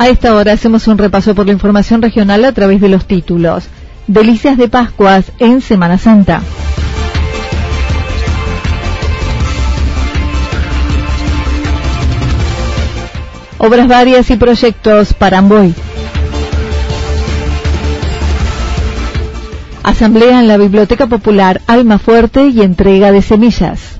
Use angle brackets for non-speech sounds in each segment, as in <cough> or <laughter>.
A esta hora hacemos un repaso por la información regional a través de los títulos. Delicias de Pascuas en Semana Santa. Obras varias y proyectos para Amboy. Asamblea en la Biblioteca Popular Alma Fuerte y entrega de semillas.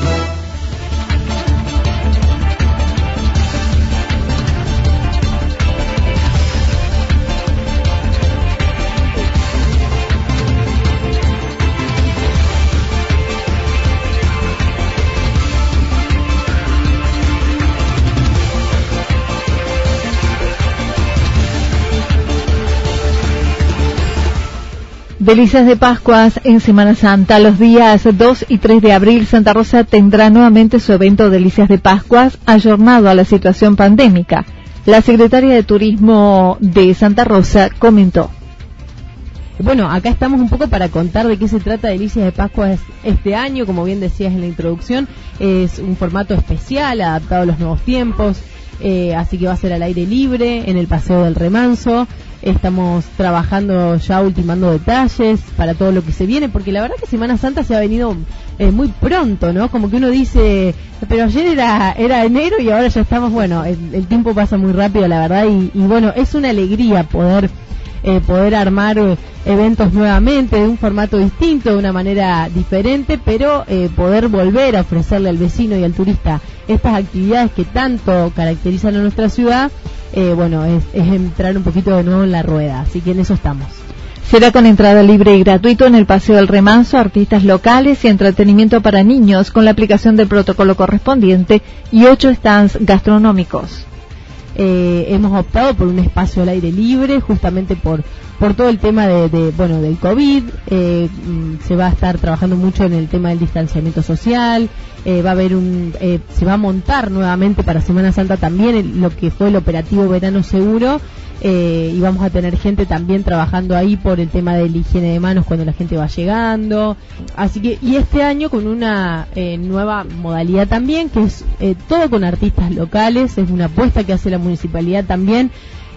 Delicias de Pascuas en Semana Santa. Los días 2 y 3 de abril, Santa Rosa tendrá nuevamente su evento Delicias de Pascuas, ayornado a la situación pandémica. La secretaria de Turismo de Santa Rosa comentó. Bueno, acá estamos un poco para contar de qué se trata Delicias de Pascuas este año. Como bien decías en la introducción, es un formato especial, adaptado a los nuevos tiempos. Eh, así que va a ser al aire libre, en el Paseo del Remanso. Estamos trabajando ya ultimando detalles para todo lo que se viene, porque la verdad que Semana Santa se ha venido eh, muy pronto, ¿no? Como que uno dice, pero ayer era, era enero y ahora ya estamos, bueno, el, tiempo pasa muy rápido, la verdad, y, y bueno, es una alegría poder eh, poder armar eh, eventos nuevamente de un formato distinto, de una manera diferente, pero eh, poder volver a ofrecerle al vecino y al turista estas actividades que tanto caracterizan a nuestra ciudad, bueno, es, entrar un poquito de nuevo en la rueda, así que en eso estamos. Será con entrada libre y gratuito en el Paseo del Remanso, artistas locales y entretenimiento para niños con la aplicación del protocolo correspondiente y ocho stands gastronómicos. Eh, hemos optado por un espacio al aire libre justamente por por todo el tema de, bueno del covid eh, mm, se va a estar trabajando mucho en el tema del distanciamiento social eh, va a haber un se va a montar nuevamente para Semana Santa también lo que fue el operativo verano seguro eh, y vamos a tener gente también trabajando ahí por el tema de la higiene de manos cuando la gente va llegando. Así que, y este año con una eh, nueva modalidad también, que es eh, todo con artistas locales, es una apuesta que hace la municipalidad también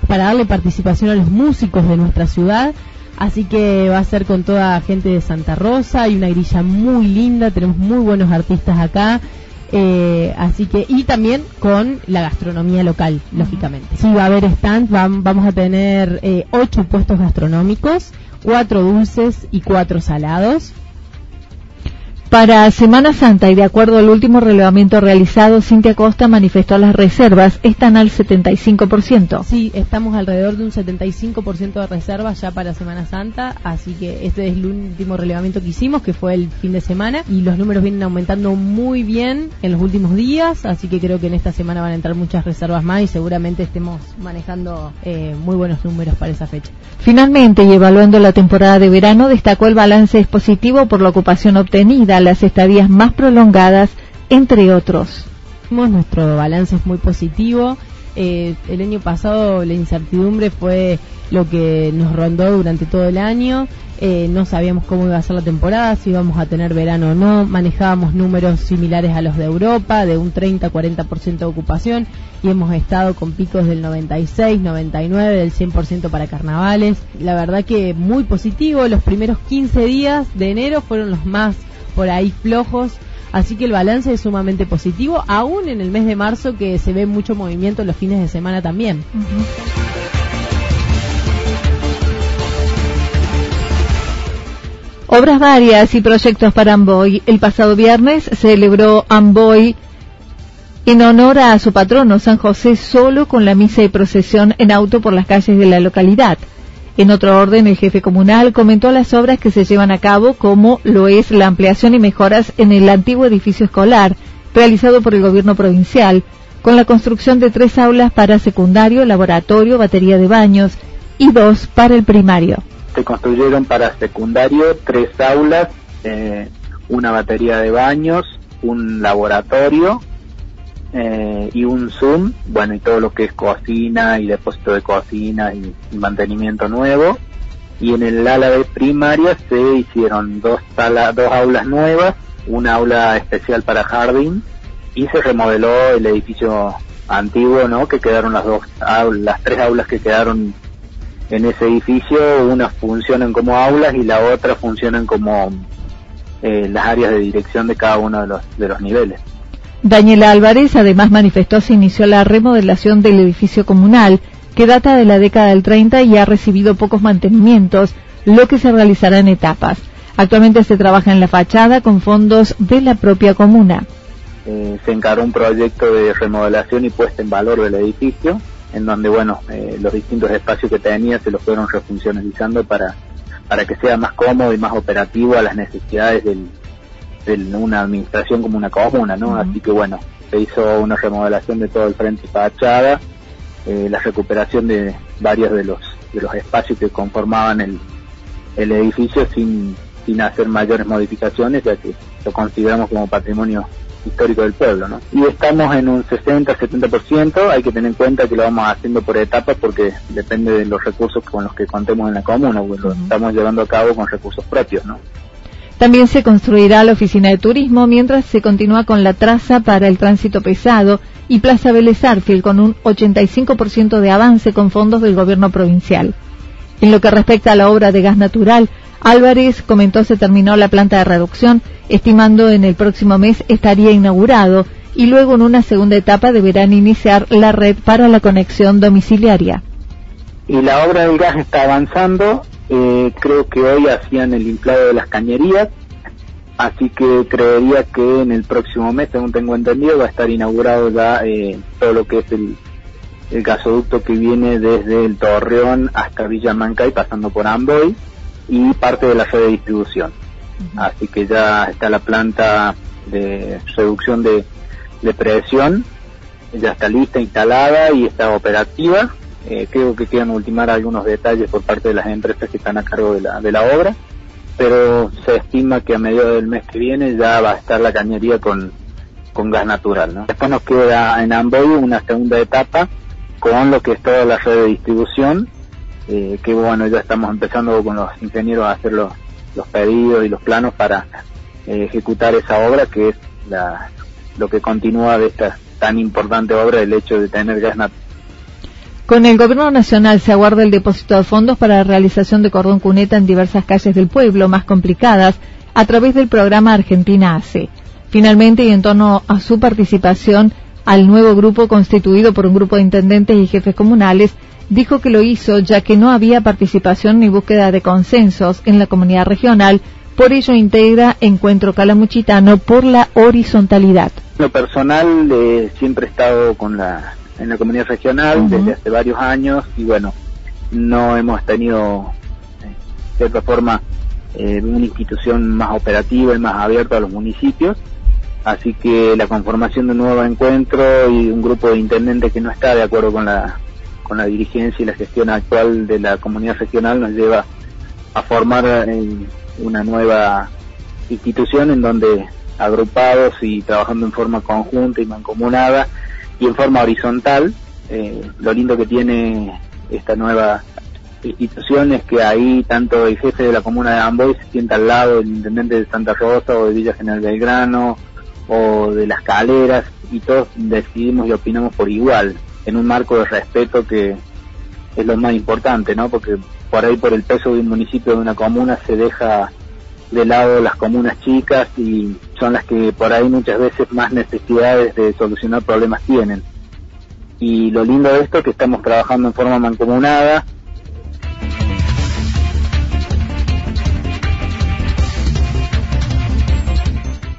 para darle participación a los músicos de nuestra ciudad. Así que va a ser con toda gente de Santa Rosa, hay una grilla muy linda, tenemos muy buenos artistas acá. Eh, así que, y también con la gastronomía local, lógicamente. Sí, va a haber stand, vamos a tener eh, ocho puestos gastronómicos, cuatro dulces y cuatro salados. Para Semana Santa y de acuerdo al último relevamiento realizado, Cintia Costa manifestó las reservas están al 75%. Sí, estamos alrededor de un 75% de reservas ya para Semana Santa, así que este es el último relevamiento que hicimos, que fue el fin de semana, y los números vienen aumentando muy bien en los últimos días, así que creo que en esta semana van a entrar muchas reservas más y seguramente estemos manejando eh, muy buenos números para esa fecha. Finalmente, y evaluando la temporada de verano, destacó el balance es positivo por la ocupación obtenida las estadías más prolongadas, entre otros. Nuestro balance es muy positivo. Eh, el año pasado la incertidumbre fue lo que nos rondó durante todo el año. Eh, no sabíamos cómo iba a ser la temporada, si íbamos a tener verano o no. Manejábamos números similares a los de Europa, de un 30-40% de ocupación, y hemos estado con picos del 96, 99, del 100% para carnavales. La verdad que muy positivo. Los primeros 15 días de enero fueron los más por ahí flojos. Así que el balance es sumamente positivo, aún en el mes de marzo que se ve mucho movimiento los fines de semana también. Obras varias y proyectos para Amboy. El pasado viernes celebró Amboy en honor a su patrono San José solo con la misa y procesión en auto por las calles de la localidad. En otro orden, el jefe comunal comentó las obras que se llevan a cabo, como lo es la ampliación y mejoras en el antiguo edificio escolar, realizado por el gobierno provincial, con la construcción de tres aulas para secundario, laboratorio, batería de baños y dos para el primario. Se construyeron para secundario tres aulas, eh, una batería de baños, un laboratorio eh, y un Zoom, bueno, y todo lo que es cocina y depósito de cocina y, mantenimiento nuevo. Y en el ala de primaria se hicieron dos, dos aulas nuevas, una aula especial para jardín y se remodeló el edificio antiguo, ¿no? Que quedaron las dos, las tres aulas que quedaron en ese edificio, unas funcionan como aulas y la otra funcionan como eh, las áreas de dirección de cada uno de los, de los niveles. Daniela Álvarez además manifestó se inició la remodelación del edificio comunal, que data de la década del 30 y ha recibido pocos mantenimientos, lo que se realizará en etapas. Actualmente se trabaja en la fachada con fondos de la propia comuna. Eh, se encaró un proyecto de remodelación y puesta en valor del edificio, en donde bueno eh, los distintos espacios que tenía se los fueron refuncionalizando para para que sea más cómodo y más operativo a las necesidades del, de una administración como una comuna, ¿no? Así que bueno, se hizo una remodelación de todo el frente fachada, eh, la recuperación de varios de los de los espacios que conformaban el, el edificio sin, sin hacer mayores modificaciones, ya que lo consideramos como patrimonio histórico del pueblo, ¿no? Y estamos en un 60-70%, hay que tener en cuenta que lo vamos haciendo por etapas porque depende de los recursos con los que contemos en la comuna, porque lo estamos llevando a cabo con recursos propios, ¿no? También se construirá la oficina de turismo mientras se continúa con la traza para el tránsito pesado y Plaza Vélez con un 85% de avance con fondos del gobierno provincial. En lo que respecta a la obra de gas natural, Álvarez comentó se terminó la planta de reducción, estimando en el próximo mes estaría inaugurado y luego en una segunda etapa deberán iniciar la red para la conexión domiciliaria. Y la obra del gas está avanzando, eh, creo que hoy hacían el inflado de las cañerías, así que creería que en el próximo mes, según tengo entendido, va a estar inaugurado ya eh, todo lo que es el, gasoducto que viene desde el Torreón hasta Villa y pasando por Amboy y parte de la red de distribución. Así que ya está la planta de reducción de, de presión, ya está lista, instalada y está operativa eh, creo que quedan ultimar algunos detalles por parte de las empresas que están a cargo de la, de la obra, pero se estima que a mediados del mes que viene ya va a estar la cañería con, con gas natural. ¿no? Después nos queda en Amboy una segunda etapa con lo que es toda la red de distribución, eh, que bueno, ya estamos empezando con los ingenieros a hacer los, los pedidos y los planos para eh, ejecutar esa obra, que es la, lo que continúa de esta tan importante obra, el hecho de tener gas natural con el Gobierno Nacional se aguarda el depósito de fondos para la realización de cordón cuneta en diversas calles del pueblo más complicadas a través del programa Argentina AC. Finalmente, y en torno a su participación al nuevo grupo constituido por un grupo de intendentes y jefes comunales, dijo que lo hizo ya que no había participación ni búsqueda de consensos en la comunidad regional, por ello integra Encuentro Calamuchitano por la horizontalidad. Lo personal eh, siempre he estado con la en la comunidad regional desde hace varios años y bueno, no hemos tenido eh, de cierta forma eh, una institución más operativa y más abierta a los municipios. Así que la conformación de un nuevo encuentro y un grupo de intendentes que no está de acuerdo con la, con la dirigencia y la gestión actual de la comunidad regional nos lleva a formar una nueva institución en donde agrupados y trabajando en forma conjunta y mancomunada y en forma horizontal, eh, lo lindo que tiene esta nueva institución es que ahí tanto el jefe de la comuna de Amboy se sienta al lado del intendente de Santa Rosa o de Villa General Belgrano o de las caleras y todos decidimos y opinamos por igual, en un marco de respeto que es lo más importante, ¿no? Porque por ahí por el peso de un municipio, de una comuna, se deja de lado las comunas chicas y son las que por ahí muchas veces más necesidades de solucionar problemas tienen. Y lo lindo de esto es que estamos trabajando en forma mancomunada,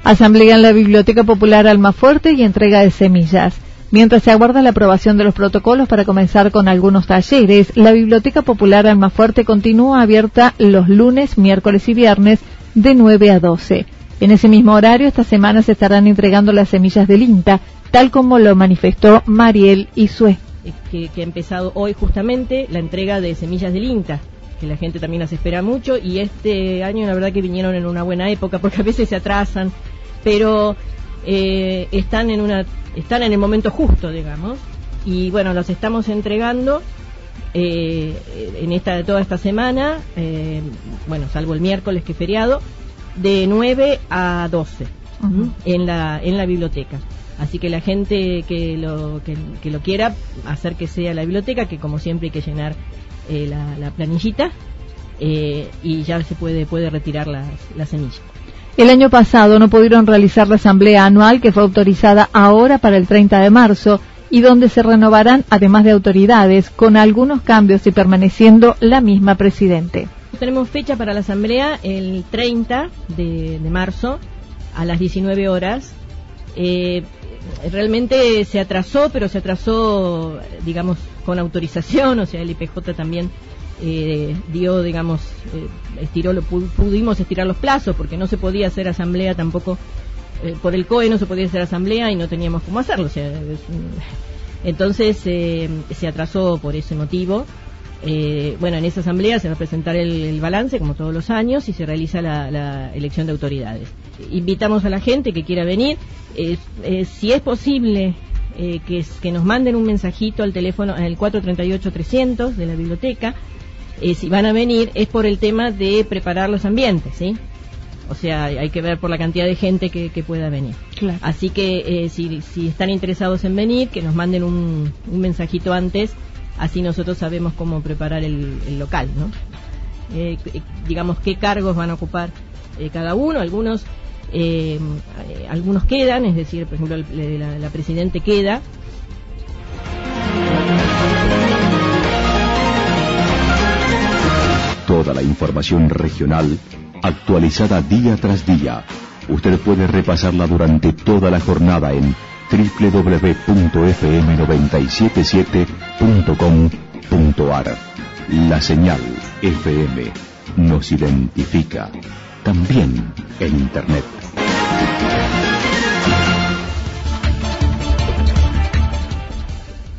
Asamblea en la Biblioteca Popular Almafuerte y entrega de semillas. Mientras se aguarda la aprobación de los protocolos para comenzar con algunos talleres, la Biblioteca Popular Almafuerte continúa abierta los lunes, miércoles y viernes de 9 a 12. En ese mismo horario, esta semana se estarán entregando las semillas del INTA, tal como lo manifestó Mariel Isue. Que, que ha empezado hoy justamente la entrega de semillas del INTA que la gente también las espera mucho y este año la verdad que vinieron en una buena época porque a veces se atrasan pero eh, están en una están en el momento justo, digamos, y bueno, los estamos entregando eh, en esta toda esta semana, eh, bueno, salvo el miércoles que es feriado, de 9 a 12 en la en la biblioteca. Así que la gente que lo que, lo quiera acérquese a la biblioteca, que como siempre hay que llenar la, la, planillita y ya se puede puede retirar las, las semillas. El año pasado no pudieron realizar la asamblea anual que fue autorizada ahora para el 30 de marzo y donde se renovarán además de autoridades con algunos cambios y permaneciendo la misma presidente. Tenemos fecha para la asamblea el 30 de, marzo a las 19 horas. Eh, realmente se atrasó, pero se atrasó, digamos, con autorización, o sea, el IPJ también eh, dio, digamos, eh, estiró, lo, pudimos estirar los plazos porque no se podía hacer asamblea tampoco, eh, por el COE no se podía hacer asamblea y no teníamos cómo hacerlo. O sea, <laughs> entonces eh, se atrasó por ese motivo. Bueno, en esa asamblea se va a presentar el, balance, como todos los años, y se realiza la, elección de autoridades. Invitamos a la gente que quiera venir. si es posible que, que, nos manden un mensajito al teléfono, el 438-300 de la biblioteca, eh, si van a venir es por el tema de preparar los ambientes, ¿sí? O sea, hay que ver por la cantidad de gente que, pueda venir. Así que eh, si, si, están interesados en venir, que nos manden un, mensajito antes, así nosotros sabemos cómo preparar el, local, ¿no? Eh, digamos qué cargos van a ocupar cada uno, algunos algunos quedan, es decir, por ejemplo, la, la presidente queda, Toda la información regional actualizada día tras día. Usted puede repasarla durante toda la jornada en www.fm977.com.ar. La señal FM nos identifica también en Internet.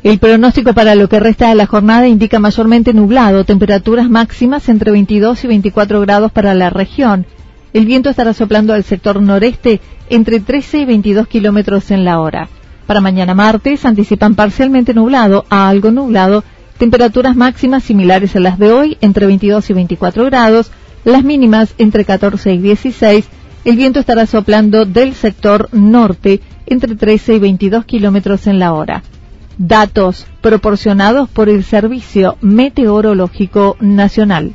El pronóstico para lo que resta de la jornada indica mayormente nublado, temperaturas máximas entre 22 y 24 grados para la región. El viento estará soplando al sector noreste entre 13 y 22 kilómetros en la hora. Para mañana martes anticipan parcialmente nublado a algo nublado, temperaturas máximas similares a las de hoy entre 22 y 24 grados, las mínimas entre 14 y 16. El viento estará soplando del sector norte entre 13 y 22 kilómetros en la hora. Datos proporcionados por el Servicio Meteorológico Nacional.